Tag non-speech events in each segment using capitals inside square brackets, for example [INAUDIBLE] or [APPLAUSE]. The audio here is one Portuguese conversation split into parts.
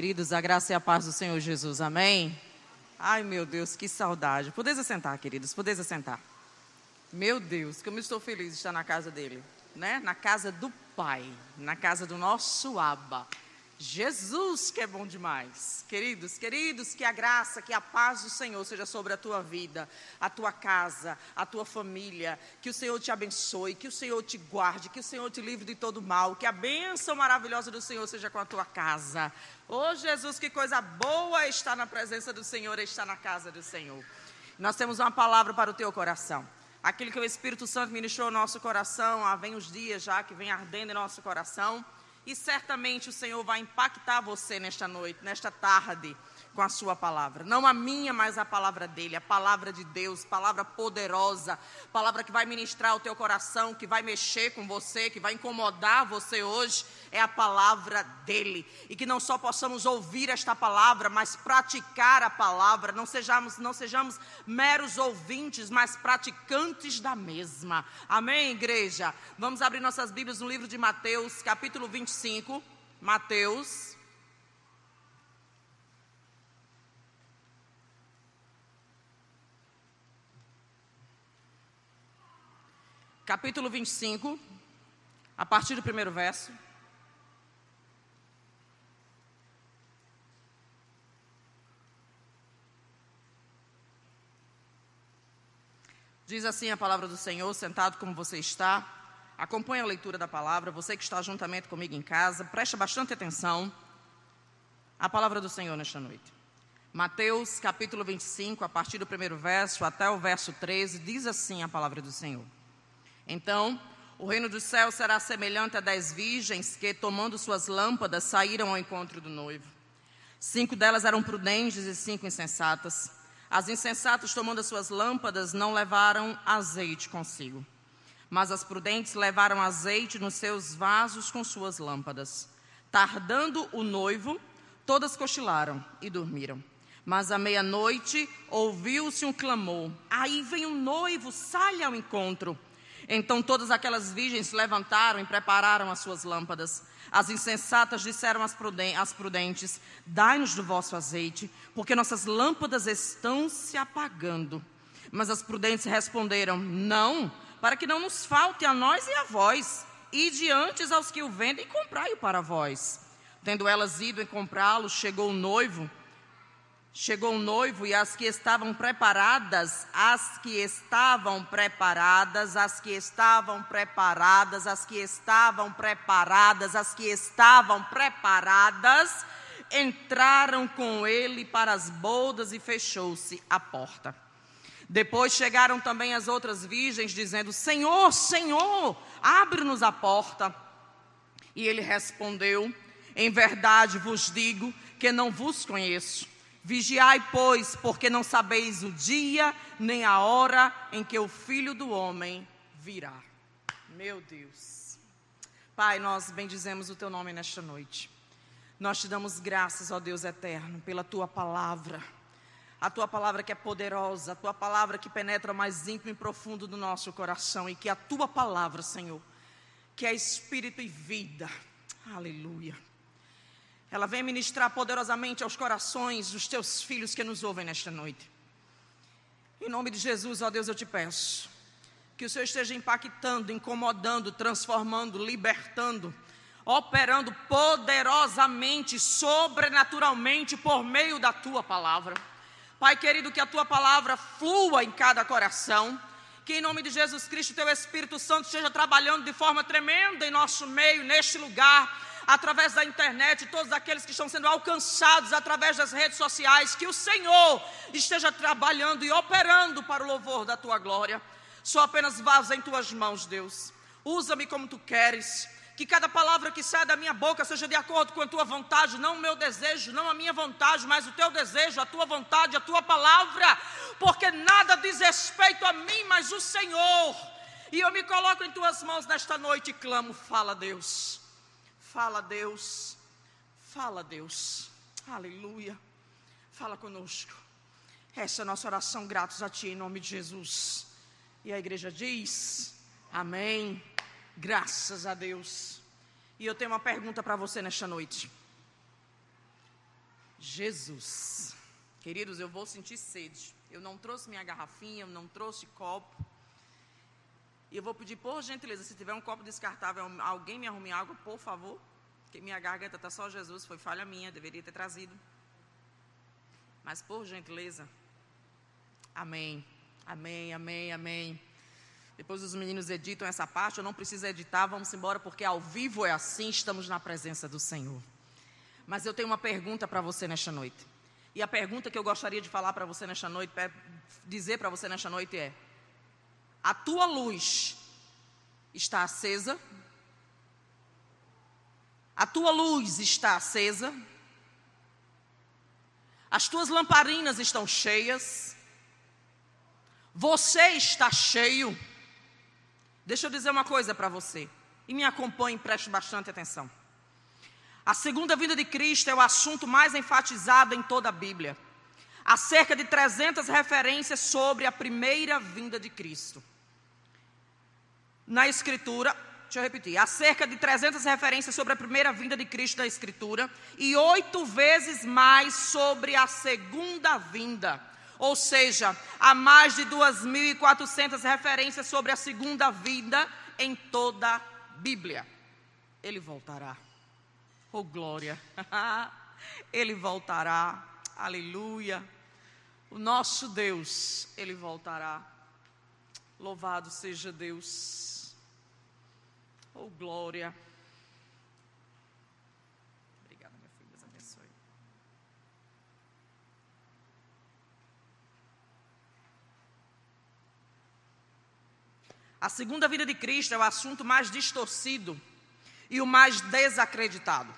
queridos, a graça e a paz do Senhor Jesus, amém? Ai, meu Deus, que saudade. Podeis assentar, queridos, podeis assentar. Meu Deus, como eu estou feliz de estar na casa dele, né? Na casa do Pai, na casa do nosso Abba. Jesus, que é bom demais. Queridos, queridos, que a graça, que a paz do Senhor seja sobre a tua vida, a tua casa, a tua família. Que o Senhor te abençoe, que o Senhor te guarde, que o Senhor te livre de todo mal. Que a bênção maravilhosa do Senhor seja com a tua casa. Oh, Jesus, que coisa boa estar na presença do Senhor, estar na casa do Senhor. Nós temos uma palavra para o teu coração. Aquilo que o Espírito Santo ministrou no nosso coração, há vem os dias já que vem ardendo em nosso coração. E certamente o Senhor vai impactar você nesta noite, nesta tarde, com a sua palavra. Não a minha, mas a palavra dele, a palavra de Deus, palavra poderosa, palavra que vai ministrar o teu coração, que vai mexer com você, que vai incomodar você hoje, é a palavra dele. E que não só possamos ouvir esta palavra, mas praticar a palavra, não sejamos, não sejamos meros ouvintes, mas praticantes da mesma. Amém, igreja? Vamos abrir nossas Bíblias no livro de Mateus, capítulo 25. Mateus capítulo 25, a partir do primeiro verso. Diz assim a palavra do Senhor, sentado como você está. Acompanhe a leitura da palavra. Você que está juntamente comigo em casa, preste bastante atenção à palavra do Senhor nesta noite. Mateus capítulo 25, a partir do primeiro verso até o verso 13, diz assim a palavra do Senhor. Então, o reino dos céus será semelhante a dez virgens que, tomando suas lâmpadas, saíram ao encontro do noivo. Cinco delas eram prudentes e cinco insensatas. As insensatas, tomando as suas lâmpadas, não levaram azeite consigo. Mas as prudentes levaram azeite nos seus vasos com suas lâmpadas. Tardando o noivo, todas cochilaram e dormiram. Mas à meia-noite ouviu-se um clamor: Aí vem o noivo, sai ao encontro. Então todas aquelas virgens se levantaram e prepararam as suas lâmpadas. As insensatas disseram às prudentes: Dai-nos do vosso azeite, porque nossas lâmpadas estão se apagando. Mas as prudentes responderam: Não, para que não nos falte a nós e a vós. E diante aos que o vendem, comprai-o para vós. Tendo elas ido em comprá-lo, chegou o noivo Chegou o noivo e as que estavam preparadas, as que estavam preparadas, as que estavam preparadas, as que estavam preparadas, as que estavam preparadas, entraram com ele para as bodas e fechou-se a porta. Depois chegaram também as outras virgens, dizendo: Senhor, Senhor, abre-nos a porta. E ele respondeu: Em verdade vos digo que não vos conheço. Vigiai, pois, porque não sabeis o dia nem a hora em que o filho do homem virá. Meu Deus. Pai, nós bendizemos o teu nome nesta noite. Nós te damos graças, ó Deus eterno, pela tua palavra. A tua palavra que é poderosa, a tua palavra que penetra mais íntimo e profundo do nosso coração e que a tua palavra, Senhor, que é espírito e vida. Aleluia ela vem ministrar poderosamente aos corações dos teus filhos que nos ouvem nesta noite. Em nome de Jesus, ó Deus, eu te peço que o Senhor esteja impactando, incomodando, transformando, libertando, operando poderosamente, sobrenaturalmente por meio da tua palavra. Pai querido, que a tua palavra flua em cada coração. Que em nome de Jesus Cristo, teu Espírito Santo esteja trabalhando de forma tremenda em nosso meio, neste lugar através da internet, todos aqueles que estão sendo alcançados através das redes sociais, que o Senhor esteja trabalhando e operando para o louvor da tua glória. Sou apenas vaso em tuas mãos, Deus. Usa-me como tu queres. Que cada palavra que sai da minha boca seja de acordo com a tua vontade, não o meu desejo, não a minha vontade, mas o teu desejo, a tua vontade, a tua palavra, porque nada diz respeito a mim, mas o Senhor. E eu me coloco em tuas mãos nesta noite e clamo: fala, Deus. Fala, Deus. Fala, Deus. Aleluia. Fala conosco. Essa é a nossa oração, gratos a Ti, em nome de Jesus. E a igreja diz: Amém. Graças a Deus. E eu tenho uma pergunta para você nesta noite. Jesus. Queridos, eu vou sentir sede. Eu não trouxe minha garrafinha, eu não trouxe copo. E eu vou pedir, por gentileza, se tiver um copo descartável, alguém me arrume água, por favor. Porque minha garganta está só Jesus, foi falha minha, deveria ter trazido. Mas por gentileza, amém, amém, amém, amém. Depois os meninos editam essa parte, eu não preciso editar, vamos embora, porque ao vivo é assim, estamos na presença do Senhor. Mas eu tenho uma pergunta para você nesta noite. E a pergunta que eu gostaria de falar para você nesta noite, dizer para você nesta noite é: a tua luz está acesa? A tua luz está acesa? As tuas lamparinas estão cheias? Você está cheio? Deixa eu dizer uma coisa para você. E me acompanhe, preste bastante atenção. A segunda vinda de Cristo é o assunto mais enfatizado em toda a Bíblia. Há cerca de 300 referências sobre a primeira vinda de Cristo. Na Escritura, deixa eu repetir, há cerca de 300 referências sobre a primeira vinda de Cristo na Escritura e oito vezes mais sobre a segunda vinda. Ou seja, há mais de 2.400 referências sobre a segunda vinda em toda a Bíblia. Ele voltará. Oh, glória! [LAUGHS] ele voltará. Aleluia. O nosso Deus, ele voltará. Louvado seja Deus. Oh, glória. Obrigada, meu filho. Deus abençoe. A segunda vida de Cristo é o assunto mais distorcido e o mais desacreditado.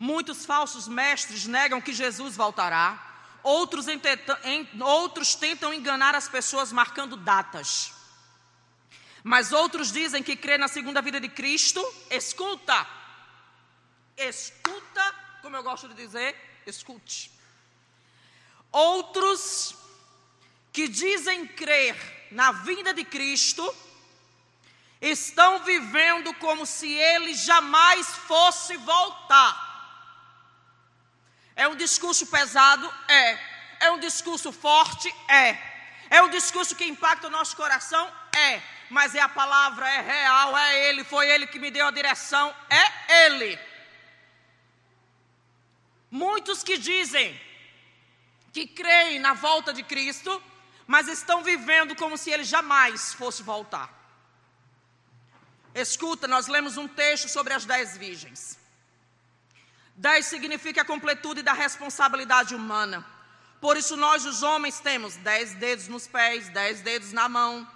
Muitos falsos mestres negam que Jesus voltará, outros, outros tentam enganar as pessoas marcando datas. Mas outros dizem que crê na segunda vida de Cristo, escuta, escuta, como eu gosto de dizer, escute. Outros que dizem crer na vinda de Cristo, estão vivendo como se ele jamais fosse voltar. É um discurso pesado? É. É um discurso forte? É. É um discurso que impacta o nosso coração? É. Mas é a palavra, é real, é Ele, foi Ele que me deu a direção, é Ele. Muitos que dizem que creem na volta de Cristo, mas estão vivendo como se Ele jamais fosse voltar. Escuta, nós lemos um texto sobre as dez virgens. Dez significa a completude da responsabilidade humana. Por isso nós, os homens, temos dez dedos nos pés, dez dedos na mão,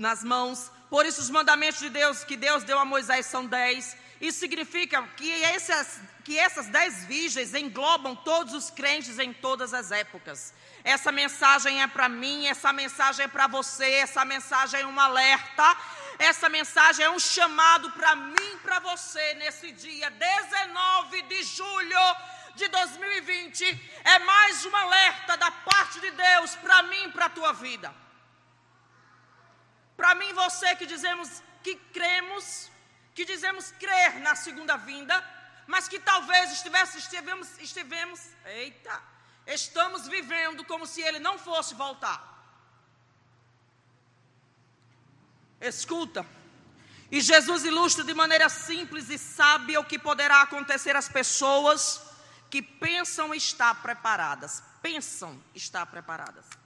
nas mãos. Por isso os mandamentos de Deus que Deus deu a Moisés são dez. Isso significa que essas, que essas dez virgens englobam todos os crentes em todas as épocas. Essa mensagem é para mim, essa mensagem é para você, essa mensagem é um alerta essa mensagem é um chamado para mim e para você nesse dia 19 de julho de 2020. É mais um alerta da parte de Deus para mim e para a tua vida. Para mim, você que dizemos que cremos, que dizemos crer na segunda vinda, mas que talvez estivesse, estivemos, estivemos, eita, estamos vivendo como se ele não fosse voltar. Escuta. E Jesus ilustra de maneira simples e sábia o que poderá acontecer às pessoas que pensam estar preparadas. Pensam estar preparadas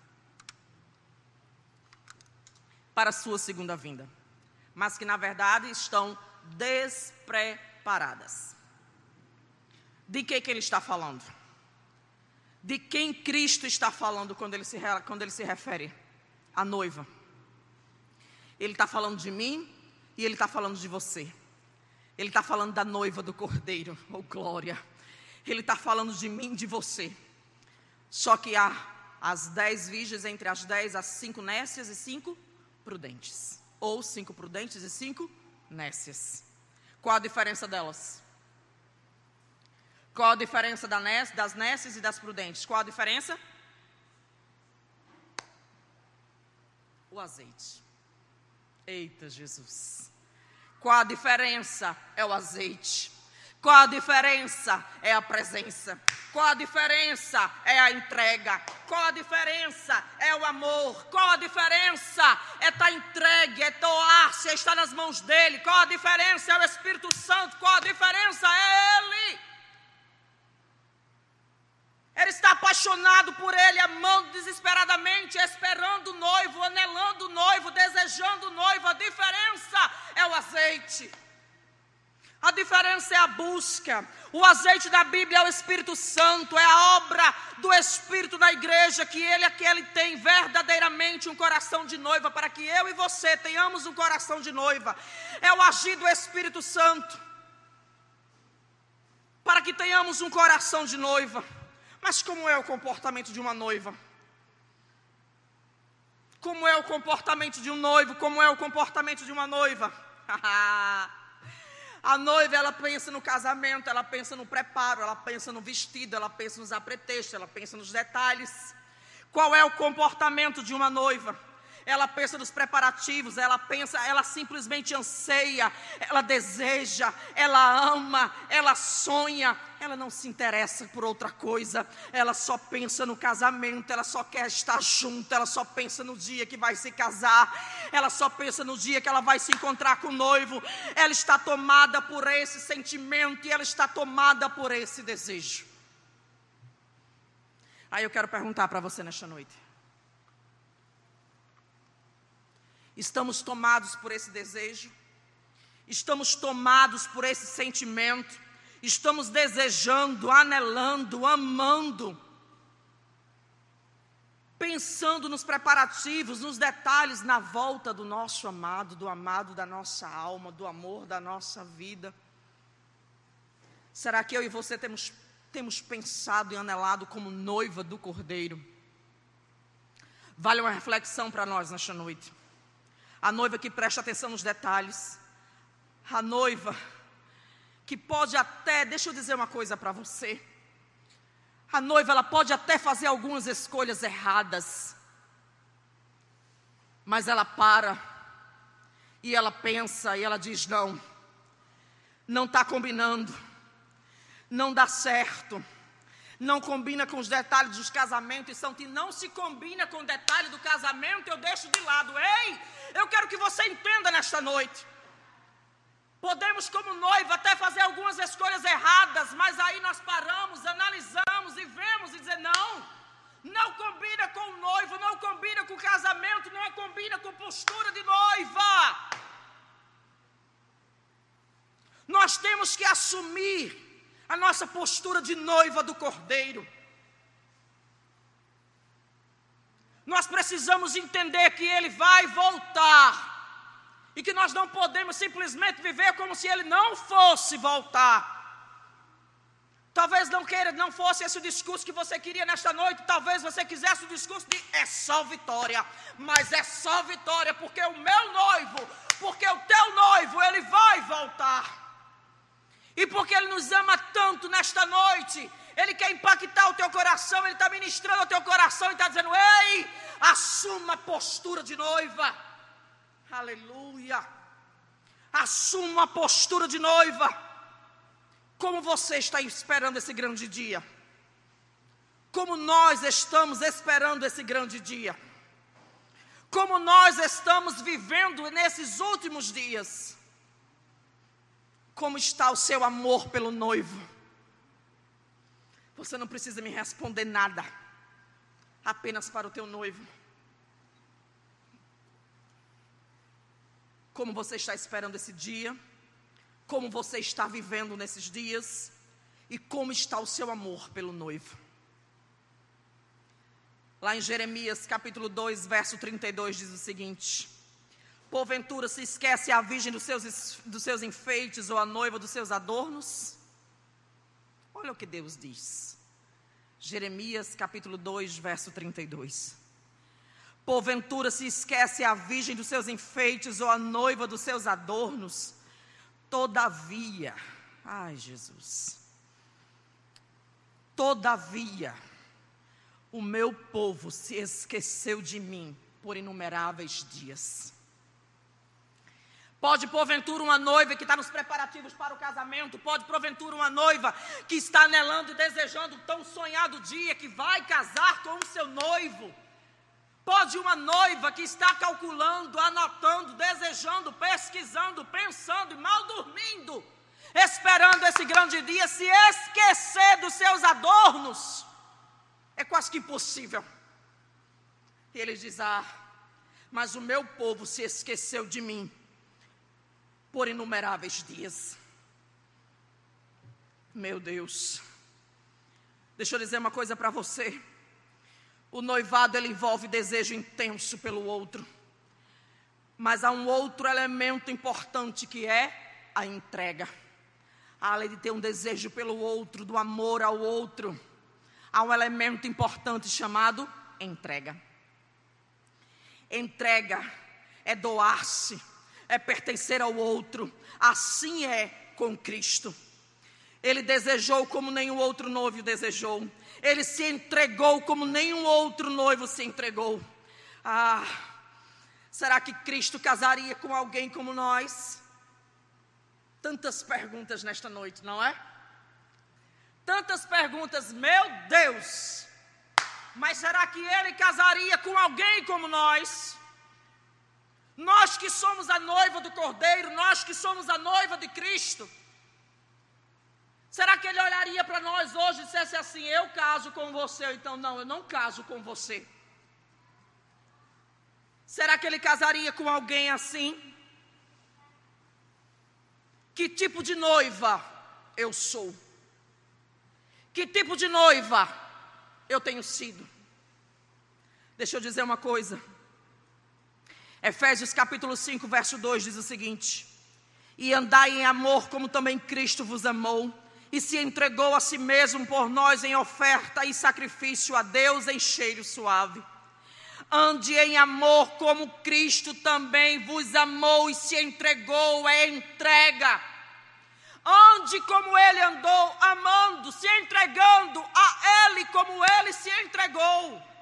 para a sua segunda vinda, mas que na verdade estão despreparadas. De que, que ele está falando? De quem Cristo está falando quando ele se, quando ele se refere? à noiva. Ele está falando de mim e ele está falando de você. Ele está falando da noiva do cordeiro, oh glória. Ele está falando de mim, de você. Só que há as dez virgens, entre as dez, as cinco nécias e cinco prudentes. Ou cinco prudentes e cinco nécias. Qual a diferença delas? Qual a diferença das nécias e das prudentes? Qual a diferença? O azeite. Eita Jesus. Qual a diferença? É o azeite. Qual a diferença? É a presença. Qual a diferença? É a entrega. Qual a diferença? É o amor. Qual a diferença? É estar tá entregue, é doar-se, é estar nas mãos dele. Qual a diferença? É o Espírito Santo. Qual a diferença? É ele. Ele está apaixonado por ele, amando desesperadamente, esperando o noivo, anelando o noivo, desejando o noivo. A diferença é o azeite. A diferença é a busca. O azeite da Bíblia é o Espírito Santo, é a obra do Espírito na igreja, que ele é que ele tem verdadeiramente um coração de noiva, para que eu e você tenhamos um coração de noiva. É o agir do Espírito Santo, para que tenhamos um coração de noiva. Mas como é o comportamento de uma noiva? Como é o comportamento de um noivo? Como é o comportamento de uma noiva? [LAUGHS] A noiva, ela pensa no casamento, ela pensa no preparo, ela pensa no vestido, ela pensa nos apretextos, ela pensa nos detalhes. Qual é o comportamento de uma noiva? Ela pensa nos preparativos, ela pensa, ela simplesmente anseia, ela deseja, ela ama, ela sonha, ela não se interessa por outra coisa, ela só pensa no casamento, ela só quer estar junto, ela só pensa no dia que vai se casar, ela só pensa no dia que ela vai se encontrar com o noivo, ela está tomada por esse sentimento e ela está tomada por esse desejo. Aí eu quero perguntar para você nesta noite. Estamos tomados por esse desejo, estamos tomados por esse sentimento, estamos desejando, anelando, amando, pensando nos preparativos, nos detalhes na volta do nosso amado, do amado da nossa alma, do amor da nossa vida. Será que eu e você temos, temos pensado e anelado como noiva do Cordeiro? Vale uma reflexão para nós nesta noite a noiva que presta atenção nos detalhes, a noiva que pode até, deixa eu dizer uma coisa para você, a noiva ela pode até fazer algumas escolhas erradas, mas ela para e ela pensa e ela diz: não, não está combinando, não dá certo não combina com os detalhes dos casamentos, e são que não se combina com o detalhe do casamento, eu deixo de lado. Ei, eu quero que você entenda nesta noite. Podemos, como noiva, até fazer algumas escolhas erradas, mas aí nós paramos, analisamos e vemos e dizer: não, não combina com o noivo, não combina com o casamento, não combina com postura de noiva. Nós temos que assumir a nossa postura de noiva do Cordeiro. Nós precisamos entender que Ele vai voltar e que nós não podemos simplesmente viver como se Ele não fosse voltar. Talvez não queira, não fosse esse o discurso que você queria nesta noite. Talvez você quisesse o discurso de é só vitória, mas é só vitória porque o meu noivo, porque o teu noivo, ele vai voltar. E porque Ele nos ama tanto nesta noite, Ele quer impactar o teu coração, Ele está ministrando o teu coração e está dizendo: Ei, assuma a postura de noiva. Aleluia. Assuma a postura de noiva. Como você está esperando esse grande dia? Como nós estamos esperando esse grande dia? Como nós estamos vivendo nesses últimos dias? Como está o seu amor pelo noivo? Você não precisa me responder nada, apenas para o teu noivo. Como você está esperando esse dia? Como você está vivendo nesses dias? E como está o seu amor pelo noivo? Lá em Jeremias capítulo 2, verso 32 diz o seguinte: Porventura se esquece a virgem dos seus, dos seus enfeites ou a noiva dos seus adornos? Olha o que Deus diz. Jeremias capítulo 2, verso 32. Porventura se esquece a virgem dos seus enfeites ou a noiva dos seus adornos? Todavia, ai Jesus, todavia, o meu povo se esqueceu de mim por inumeráveis dias Pode, porventura, uma noiva que está nos preparativos para o casamento, pode, porventura, uma noiva que está anelando e desejando tão sonhado dia que vai casar com o seu noivo. Pode uma noiva que está calculando, anotando, desejando, pesquisando, pensando e mal dormindo, esperando esse grande dia, se esquecer dos seus adornos. É quase que impossível. E ele diz: Ah, mas o meu povo se esqueceu de mim por inumeráveis dias. Meu Deus. Deixa eu dizer uma coisa para você. O noivado ele envolve desejo intenso pelo outro. Mas há um outro elemento importante que é a entrega. Além de ter um desejo pelo outro, do amor ao outro, há um elemento importante chamado entrega. Entrega é doar-se é pertencer ao outro. Assim é com Cristo. Ele desejou como nenhum outro noivo desejou. Ele se entregou como nenhum outro noivo se entregou. Ah, será que Cristo casaria com alguém como nós? Tantas perguntas nesta noite, não é? Tantas perguntas, meu Deus! Mas será que ele casaria com alguém como nós? Nós que somos a noiva do Cordeiro, nós que somos a noiva de Cristo. Será que ele olharia para nós hoje e dissesse assim: Eu caso com você? Então, não, eu não caso com você. Será que ele casaria com alguém assim? Que tipo de noiva eu sou? Que tipo de noiva eu tenho sido? Deixa eu dizer uma coisa. Efésios capítulo 5, verso 2 diz o seguinte: E andai em amor, como também Cristo vos amou, e se entregou a si mesmo por nós em oferta e sacrifício a Deus em cheiro suave. Ande em amor, como Cristo também vos amou e se entregou, é entrega. Ande como ele andou, amando, se entregando a ele como ele se entregou.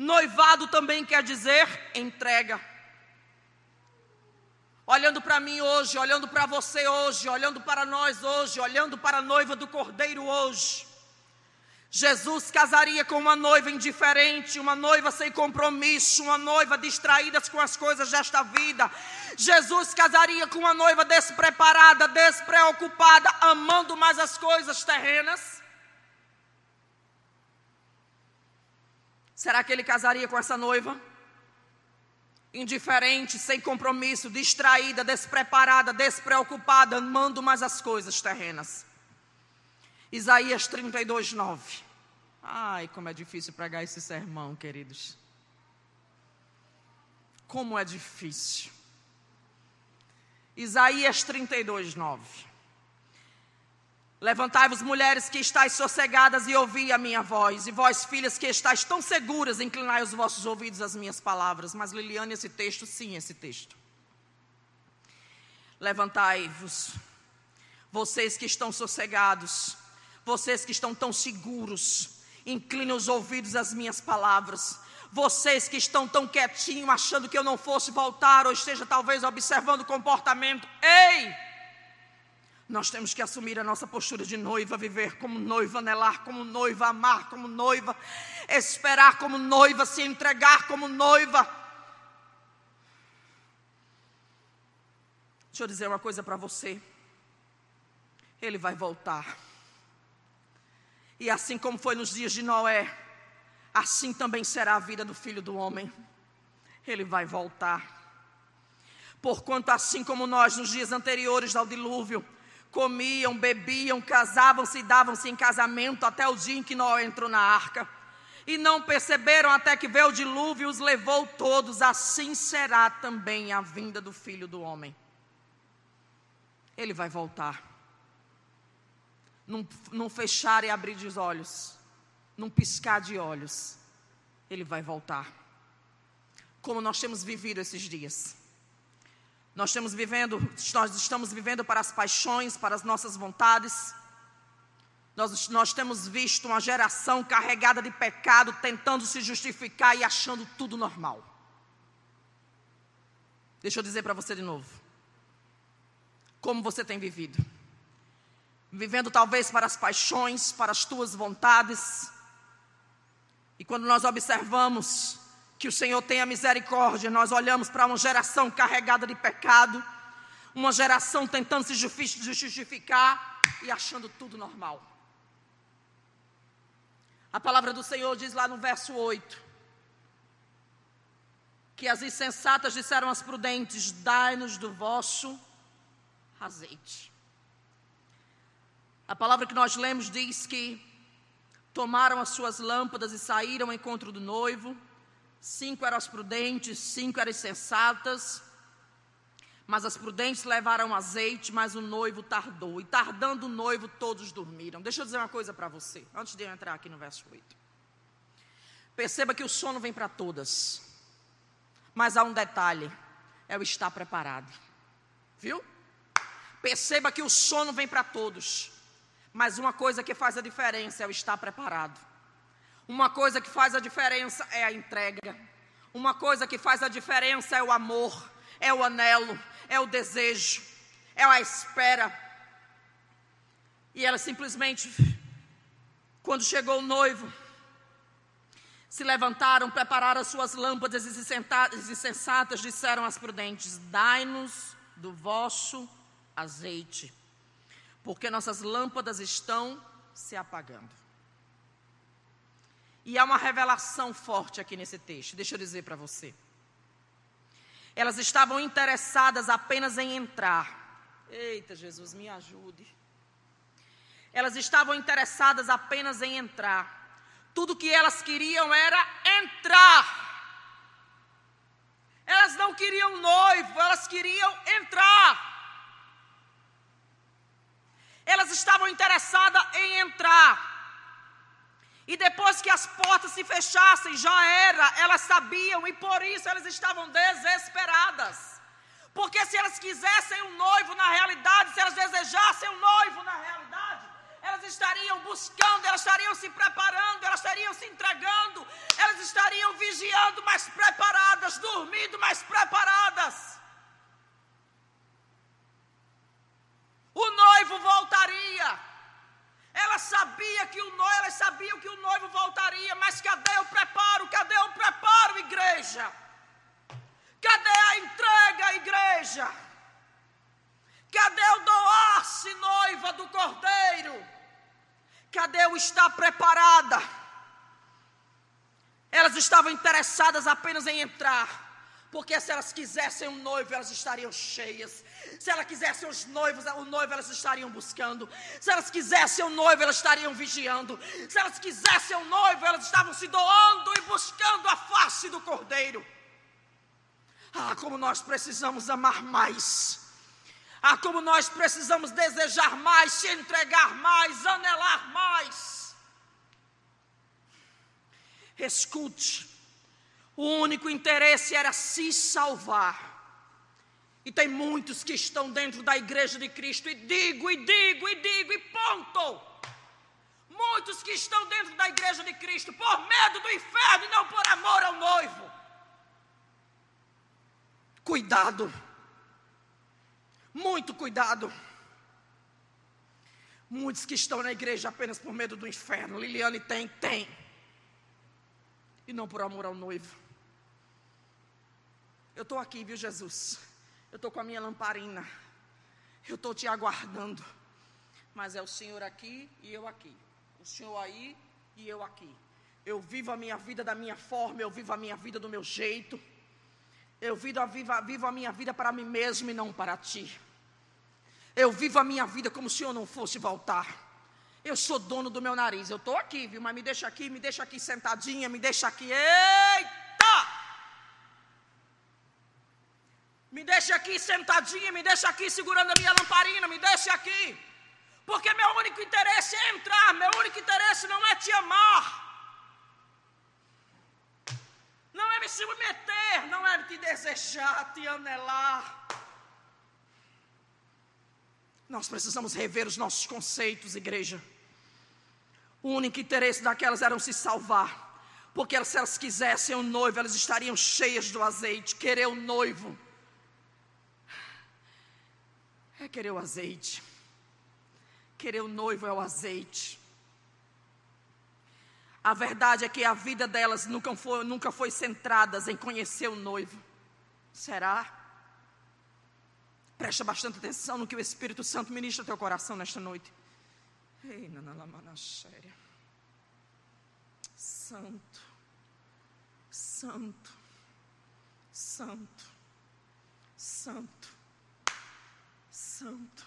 Noivado também quer dizer entrega. Olhando para mim hoje, olhando para você hoje, olhando para nós hoje, olhando para a noiva do cordeiro hoje. Jesus casaria com uma noiva indiferente, uma noiva sem compromisso, uma noiva distraída com as coisas desta vida. Jesus casaria com uma noiva despreparada, despreocupada, amando mais as coisas terrenas. Será que ele casaria com essa noiva? Indiferente, sem compromisso, distraída, despreparada, despreocupada, amando mais as coisas terrenas. Isaías 32, 9. Ai, como é difícil pregar esse sermão, queridos. Como é difícil. Isaías 32, 9. Levantai-vos, mulheres que estáis sossegadas, e ouvi a minha voz, e vós, filhas que estáis tão seguras, inclinai os vossos ouvidos às minhas palavras. Mas, Liliane, esse texto, sim, esse texto. Levantai-vos, vocês que estão sossegados, vocês que estão tão seguros, inclinem os ouvidos às minhas palavras. Vocês que estão tão quietinhos, achando que eu não fosse voltar, ou esteja talvez observando o comportamento, ei! Nós temos que assumir a nossa postura de noiva, viver como noiva, anelar como noiva, amar como noiva, esperar como noiva, se entregar como noiva. Deixa eu dizer uma coisa para você. Ele vai voltar. E assim como foi nos dias de Noé, assim também será a vida do filho do homem. Ele vai voltar. Porquanto, assim como nós nos dias anteriores ao dilúvio, comiam, bebiam, casavam-se e davam-se em casamento até o dia em que Noé entrou na arca. E não perceberam até que veio o dilúvio e os levou todos. Assim será também a vinda do filho do homem. Ele vai voltar. Num, num fechar e abrir de olhos, num piscar de olhos, ele vai voltar. Como nós temos vivido esses dias. Nós estamos vivendo, nós estamos vivendo para as paixões, para as nossas vontades. Nós, nós temos visto uma geração carregada de pecado, tentando se justificar e achando tudo normal. Deixa eu dizer para você de novo. Como você tem vivido? Vivendo talvez para as paixões, para as tuas vontades. E quando nós observamos que o Senhor tem a misericórdia, nós olhamos para uma geração carregada de pecado, uma geração tentando se justificar e achando tudo normal. A palavra do Senhor diz lá no verso 8: que as insensatas disseram às prudentes: Dai-nos do vosso azeite. A palavra que nós lemos diz que tomaram as suas lâmpadas e saíram ao encontro do noivo. Cinco eram as prudentes, cinco eram as sensatas. Mas as prudentes levaram azeite, mas o noivo tardou. E tardando o noivo, todos dormiram. Deixa eu dizer uma coisa para você, antes de eu entrar aqui no verso 8. Perceba que o sono vem para todas. Mas há um detalhe: é o estar preparado. Viu? Perceba que o sono vem para todos. Mas uma coisa que faz a diferença é o estar preparado. Uma coisa que faz a diferença é a entrega. Uma coisa que faz a diferença é o amor, é o anelo, é o desejo, é a espera. E ela simplesmente, quando chegou o noivo, se levantaram, prepararam as suas lâmpadas e sensatas, disseram às prudentes: Dai-nos do vosso azeite, porque nossas lâmpadas estão se apagando. E há uma revelação forte aqui nesse texto, deixa eu dizer para você. Elas estavam interessadas apenas em entrar. Eita, Jesus, me ajude. Elas estavam interessadas apenas em entrar. Tudo que elas queriam era entrar. Elas não queriam noivo, elas queriam entrar. Elas estavam interessadas em entrar. E depois que as portas se fechassem, já era, elas sabiam e por isso elas estavam desesperadas. Porque se elas quisessem um noivo na realidade, se elas desejassem um noivo na realidade, elas estariam buscando, elas estariam se preparando, elas estariam se entregando, elas estariam vigiando mais preparadas, dormindo mais preparadas. O noivo voltaria. Ela sabia que o noivo, elas sabiam que o noivo voltaria, mas cadê o preparo? Cadê o preparo, igreja? Cadê a entrega, igreja? Cadê o doar-se noiva do cordeiro? Cadê o estar preparada? Elas estavam interessadas apenas em entrar porque se elas quisessem um noivo, elas estariam cheias. Se elas quisessem os noivos, o noivo elas estariam buscando. Se elas quisessem um noivo, elas estariam vigiando. Se elas quisessem um noivo, elas estavam se doando e buscando a face do Cordeiro. Ah, como nós precisamos amar mais. Ah, como nós precisamos desejar mais, se entregar mais, anelar mais. Escute, o único interesse era se salvar. E tem muitos que estão dentro da igreja de Cristo, e digo, e digo, e digo, e ponto. Muitos que estão dentro da igreja de Cristo por medo do inferno e não por amor ao noivo. Cuidado, muito cuidado. Muitos que estão na igreja apenas por medo do inferno. Liliane tem, tem. E não por amor ao noivo. Eu estou aqui, viu, Jesus? Eu estou com a minha lamparina. Eu estou te aguardando. Mas é o Senhor aqui e eu aqui. O Senhor aí e eu aqui. Eu vivo a minha vida da minha forma, eu vivo a minha vida do meu jeito. Eu vivo a, vivo, vivo a minha vida para mim mesmo e não para ti. Eu vivo a minha vida como se Senhor não fosse voltar. Eu sou dono do meu nariz. Eu estou aqui, viu? Mas me deixa aqui, me deixa aqui sentadinha, me deixa aqui. Eita! Me deixe aqui sentadinha, me deixe aqui segurando a minha lamparina, me deixe aqui. Porque meu único interesse é entrar, meu único interesse não é te amar. Não é me submeter, não é te desejar, te anelar. Nós precisamos rever os nossos conceitos, igreja. O único interesse daquelas era se salvar. Porque se elas quisessem o noivo, elas estariam cheias do azeite, querer o noivo é querer o azeite. Querer o noivo é o azeite. A verdade é que a vida delas nunca foi, nunca foi centrada em conhecer o noivo. Será? Presta bastante atenção no que o Espírito Santo ministra ao teu coração nesta noite. Ei, nanalamana séria. Santo, Santo, Santo, Santo, Santo.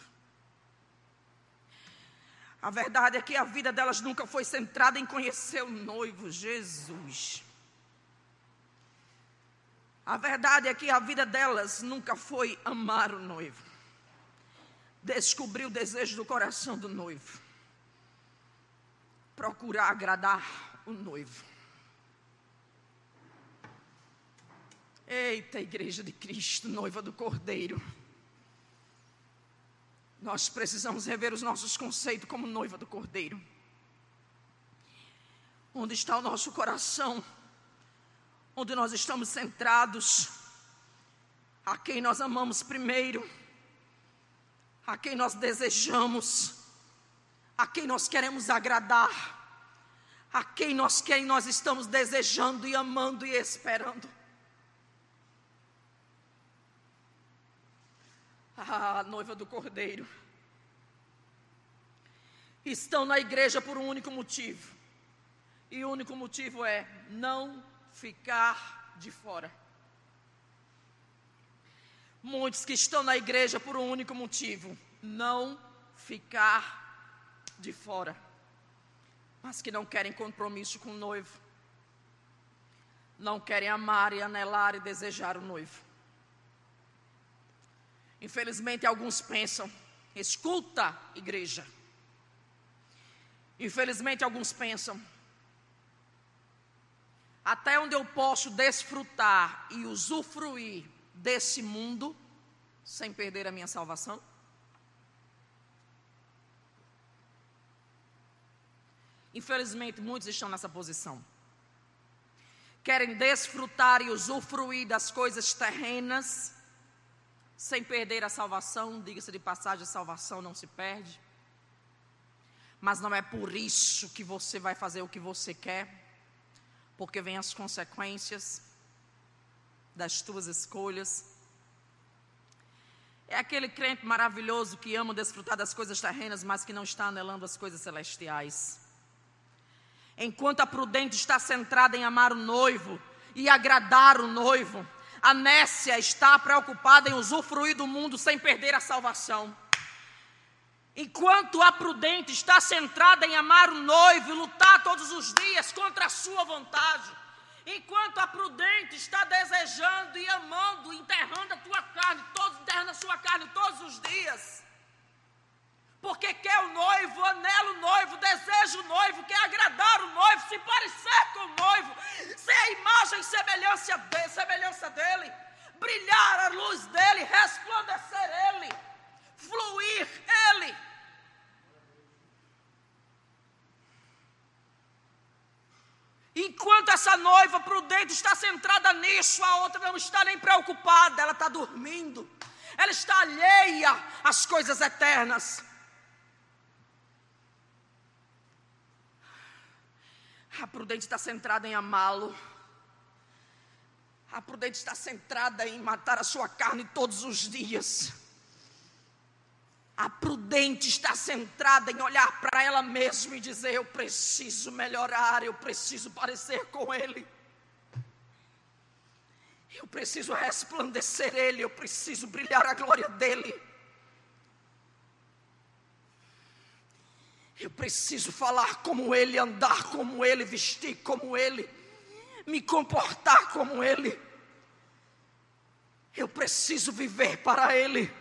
A verdade é que a vida delas nunca foi centrada em conhecer o noivo, Jesus. A verdade é que a vida delas nunca foi amar o noivo, descobrir o desejo do coração do noivo, procurar agradar o noivo. Eita, Igreja de Cristo, noiva do Cordeiro. Nós precisamos rever os nossos conceitos como noiva do Cordeiro. Onde está o nosso coração? Onde nós estamos centrados? A quem nós amamos primeiro? A quem nós desejamos? A quem nós queremos agradar? A quem nós, quem nós estamos desejando e amando e esperando? a noiva do cordeiro, estão na igreja por um único motivo. E o único motivo é não ficar de fora. Muitos que estão na igreja por um único motivo: não ficar de fora. Mas que não querem compromisso com o noivo. Não querem amar e anelar e desejar o noivo. Infelizmente, alguns pensam, escuta, igreja. Infelizmente, alguns pensam, até onde eu posso desfrutar e usufruir desse mundo sem perder a minha salvação? Infelizmente, muitos estão nessa posição. Querem desfrutar e usufruir das coisas terrenas sem perder a salvação, diga-se de passagem, a salvação não se perde. Mas não é por isso que você vai fazer o que você quer, porque vem as consequências das tuas escolhas. É aquele crente maravilhoso que ama desfrutar das coisas terrenas, mas que não está anelando as coisas celestiais. Enquanto a prudente está centrada em amar o noivo e agradar o noivo, a nécia está preocupada em usufruir do mundo sem perder a salvação. Enquanto a prudente está centrada em amar o noivo e lutar todos os dias contra a sua vontade. Enquanto a prudente está desejando e amando, enterrando a tua carne, enterrando a sua carne todos os dias porque quer o noivo, anela o noivo, deseja o noivo, quer agradar o noivo, se parecer com o noivo, ser a imagem e semelhança, de, semelhança dele, brilhar a luz dele, resplandecer ele, fluir ele. Enquanto essa noiva prudente está centrada nisso, a outra não está nem preocupada, ela está dormindo, ela está alheia às coisas eternas. A prudente está centrada em amá-lo. A prudente está centrada em matar a sua carne todos os dias. A prudente está centrada em olhar para ela mesma e dizer: Eu preciso melhorar, eu preciso parecer com Ele. Eu preciso resplandecer Ele, eu preciso brilhar a glória dEle. Eu preciso falar como Ele, andar como Ele, vestir como Ele, me comportar como Ele. Eu preciso viver para Ele,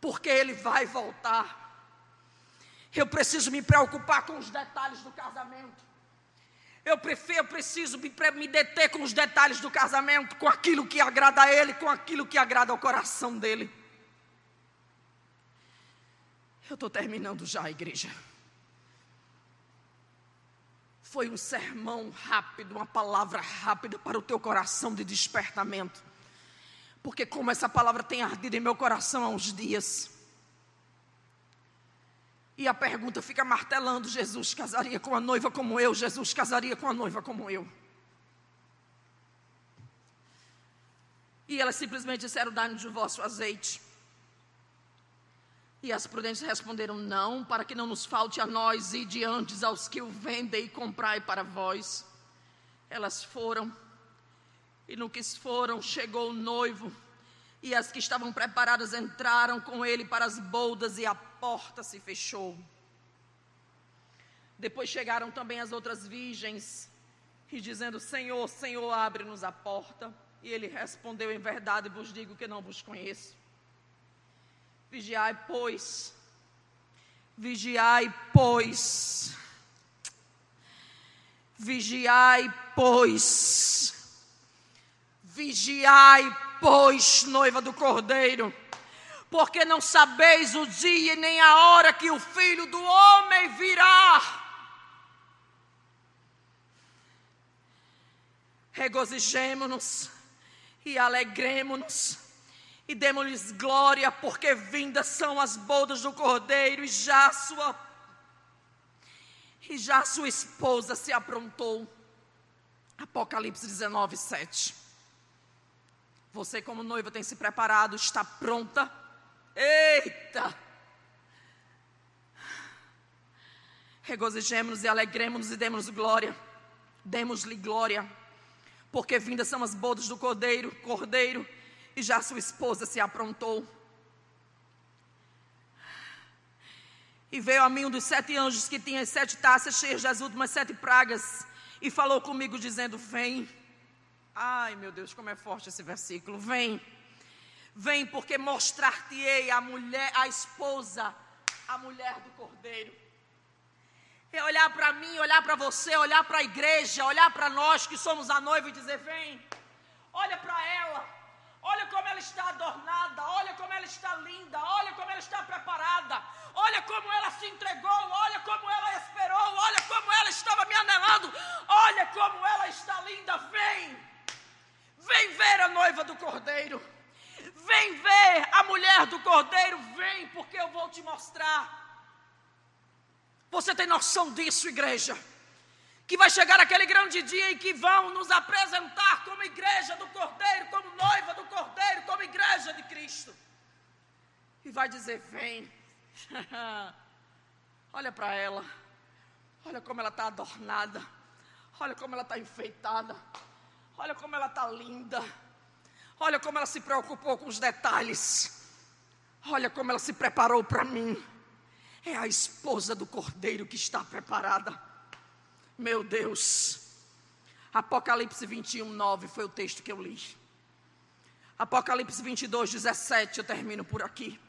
porque Ele vai voltar. Eu preciso me preocupar com os detalhes do casamento. Eu, prefiro, eu preciso me, me deter com os detalhes do casamento, com aquilo que agrada a Ele, com aquilo que agrada ao coração dEle. Eu estou terminando já, igreja. Foi um sermão rápido, uma palavra rápida para o teu coração de despertamento. Porque como essa palavra tem ardido em meu coração há uns dias. E a pergunta fica martelando: Jesus casaria com a noiva como eu? Jesus casaria com a noiva como eu? E elas simplesmente disseram: Dá-nos o vosso azeite. E as prudentes responderam: Não, para que não nos falte a nós e diante aos que o vendem e comprai para vós. Elas foram, e no que foram, chegou o noivo, e as que estavam preparadas entraram com ele para as boldas, e a porta se fechou. Depois chegaram também as outras virgens, e dizendo: Senhor, Senhor, abre-nos a porta. E ele respondeu: Em verdade vos digo que não vos conheço. Vigiai, pois. Vigiai, pois. Vigiai, pois. Vigiai, pois, noiva do cordeiro. Porque não sabeis o dia nem a hora que o filho do homem virá. Regozijemo-nos e alegremo-nos e demos-lhes glória, porque vindas são as bodas do cordeiro, e já sua e já sua esposa se aprontou. Apocalipse 19, 7. Você, como noiva, tem se preparado, está pronta. Eita! Regozijemos-nos e alegremos-nos e demos glória. Demos-lhe glória, porque vindas são as bodas do cordeiro, cordeiro e já sua esposa se aprontou. E veio a mim um dos sete anjos que tinha as sete taças cheias das últimas sete pragas, e falou comigo, dizendo: Vem. Ai, meu Deus, como é forte esse versículo. Vem. Vem, porque mostrar-te-ei a mulher, a esposa, a mulher do cordeiro. É olhar para mim, olhar para você, olhar para a igreja, olhar para nós que somos a noiva e dizer: Vem. Olha para ela. Olha como ela está adornada, olha como ela está linda, olha como ela está preparada, olha como ela se entregou, olha como ela esperou, olha como ela estava me anelando, olha como ela está linda. Vem, vem ver a noiva do cordeiro, vem ver a mulher do cordeiro, vem, porque eu vou te mostrar. Você tem noção disso, igreja? Que vai chegar aquele grande dia em que vão nos apresentar como igreja do Cordeiro, como noiva do Cordeiro, como igreja de Cristo. E vai dizer: Vem, [LAUGHS] olha para ela, olha como ela está adornada, olha como ela está enfeitada, olha como ela está linda, olha como ela se preocupou com os detalhes, olha como ela se preparou para mim. É a esposa do Cordeiro que está preparada. Meu Deus. Apocalipse 21, 9 foi o texto que eu li. Apocalipse 22, 17, eu termino por aqui.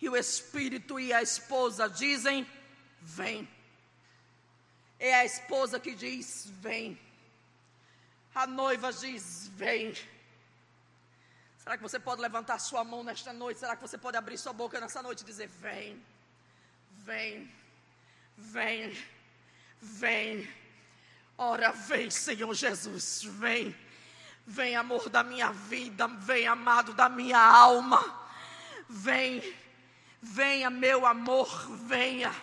E o Espírito e a esposa dizem: Vem. É a esposa que diz: Vem. A noiva diz: Vem. Será que você pode levantar sua mão nesta noite? Será que você pode abrir sua boca nessa noite e dizer: Vem, vem, vem. Vem, ora, vem, Senhor Jesus, vem, vem, amor da minha vida, vem, amado da minha alma, vem, venha, meu amor, venha,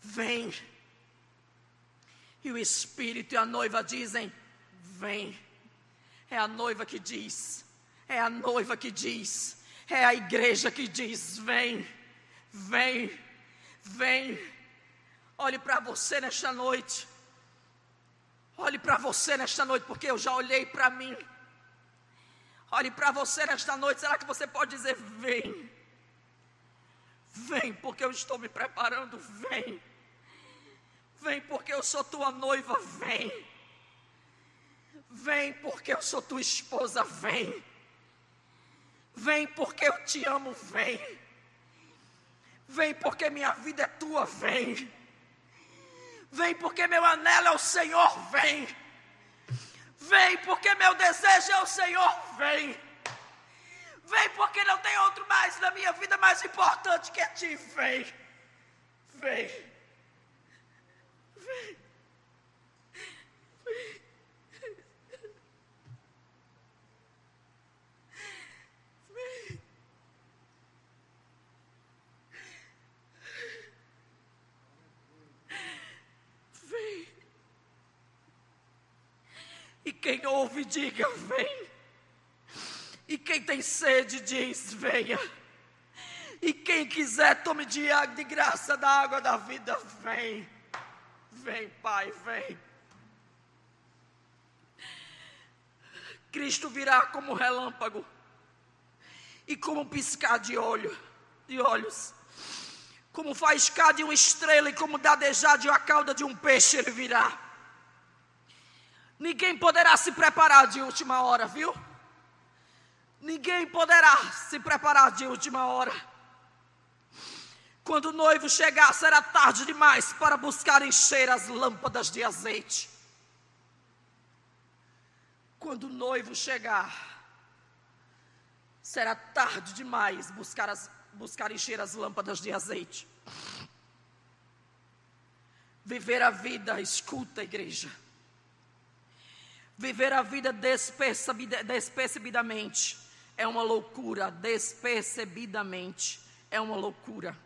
vem. E o Espírito e a noiva dizem: Vem. É a noiva que diz, é a noiva que diz, é a igreja que diz: Vem, vem, vem. Olhe para você nesta noite. Olhe para você nesta noite, porque eu já olhei para mim. Olhe para você nesta noite. Será que você pode dizer: Vem, vem, porque eu estou me preparando. Vem, vem, porque eu sou tua noiva. Vem, vem, porque eu sou tua esposa. Vem, vem, porque eu te amo. Vem, vem, porque minha vida é tua. Vem. Vem porque meu anelo é o Senhor, vem. Vem porque meu desejo é o Senhor, vem. Vem porque não tem outro mais na minha vida mais importante que ti, vem. Vem. Vem. E quem ouve, diga: Vem. E quem tem sede, diz: Venha. E quem quiser, tome de, de graça da água da vida, vem. Vem, Pai, vem. Cristo virá como relâmpago e como piscar de olho, de olhos. Como faiscar de uma estrela e como dadejar de uma cauda de um peixe, ele virá. Ninguém poderá se preparar de última hora, viu? Ninguém poderá se preparar de última hora. Quando o noivo chegar, será tarde demais para buscar encher as lâmpadas de azeite. Quando o noivo chegar, será tarde demais buscar, as, buscar encher as lâmpadas de azeite. Viver a vida, escuta, igreja. Viver a vida despercebidamente é uma loucura. Despercebidamente é uma loucura.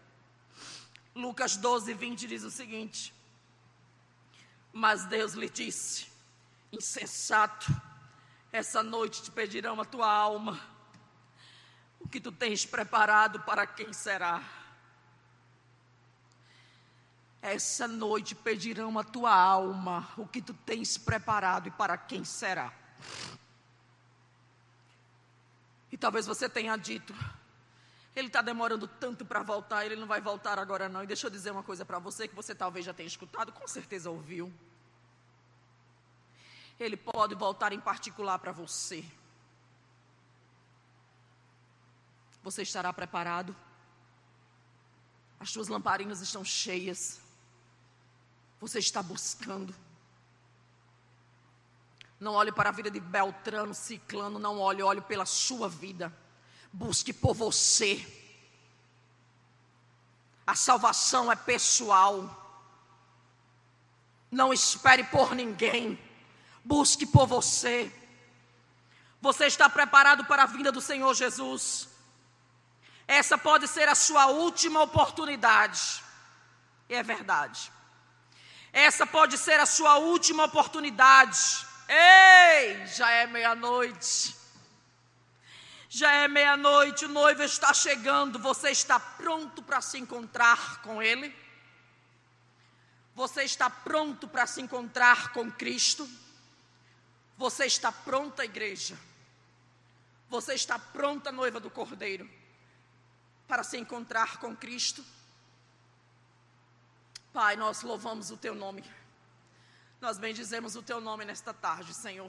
Lucas 12, 20 diz o seguinte: Mas Deus lhe disse, insensato, essa noite te pedirão a tua alma. O que tu tens preparado para quem será? Essa noite pedirão a tua alma o que tu tens preparado e para quem será. E talvez você tenha dito, ele está demorando tanto para voltar, ele não vai voltar agora não. E deixa eu dizer uma coisa para você que você talvez já tenha escutado, com certeza ouviu. Ele pode voltar em particular para você. Você estará preparado? As suas lamparinas estão cheias. Você está buscando. Não olhe para a vida de Beltrano, Ciclano, não olhe, olhe pela sua vida. Busque por você. A salvação é pessoal. Não espere por ninguém busque por você. Você está preparado para a vinda do Senhor Jesus? Essa pode ser a sua última oportunidade. E é verdade. Essa pode ser a sua última oportunidade. Ei, já é meia-noite. Já é meia-noite, o noivo está chegando. Você está pronto para se encontrar com Ele? Você está pronto para se encontrar com Cristo? Você está pronta, igreja? Você está pronta, noiva do Cordeiro, para se encontrar com Cristo? Pai, nós louvamos o Teu nome. Nós bendizemos o Teu nome nesta tarde, Senhor,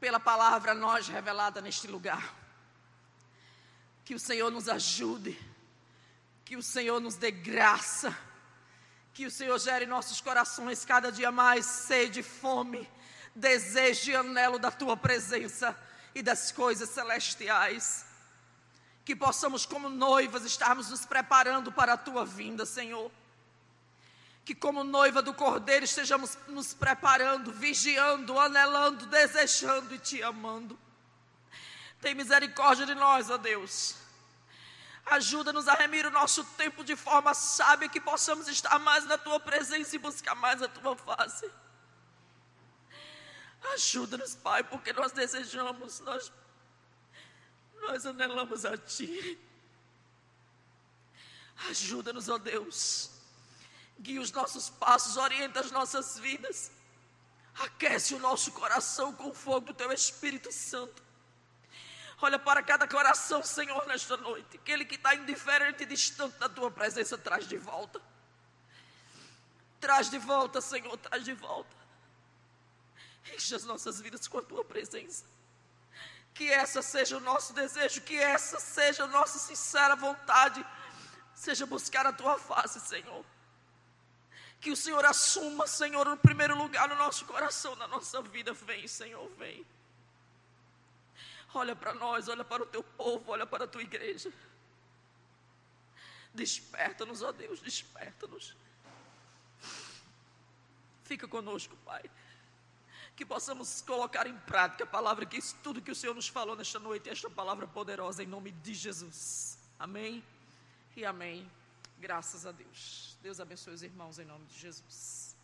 pela palavra nós revelada neste lugar. Que o Senhor nos ajude, que o Senhor nos dê graça, que o Senhor gere nossos corações cada dia mais sede fome desejo e anelo da tua presença e das coisas celestiais. Que possamos, como noivas, estarmos nos preparando para a tua vinda, Senhor. Que, como noiva do Cordeiro, estejamos nos preparando, vigiando, anelando, desejando e te amando. Tem misericórdia de nós, ó Deus. Ajuda-nos a remir o nosso tempo de forma sábia, que possamos estar mais na tua presença e buscar mais a tua face. Ajuda-nos, Pai, porque nós desejamos, nós, nós anelamos a Ti. Ajuda-nos, ó Deus. Guia os nossos passos, orienta as nossas vidas. Aquece o nosso coração com o fogo do Teu Espírito Santo. Olha para cada coração, Senhor, nesta noite. Aquele que está indiferente e distante da Tua presença, traz de volta. Traz de volta, Senhor, traz de volta. Enche as nossas vidas com a tua presença. Que essa seja o nosso desejo, que essa seja a nossa sincera vontade, seja buscar a tua face, Senhor. Que o Senhor assuma, Senhor, no primeiro lugar no nosso coração, na nossa vida. Vem, Senhor, vem. Olha para nós, olha para o teu povo, olha para a tua igreja. Desperta-nos, ó Deus, desperta-nos. Fica conosco, Pai que possamos colocar em prática a palavra que isso tudo que o Senhor nos falou nesta noite, esta palavra poderosa em nome de Jesus. Amém e amém. Graças a Deus. Deus abençoe os irmãos em nome de Jesus.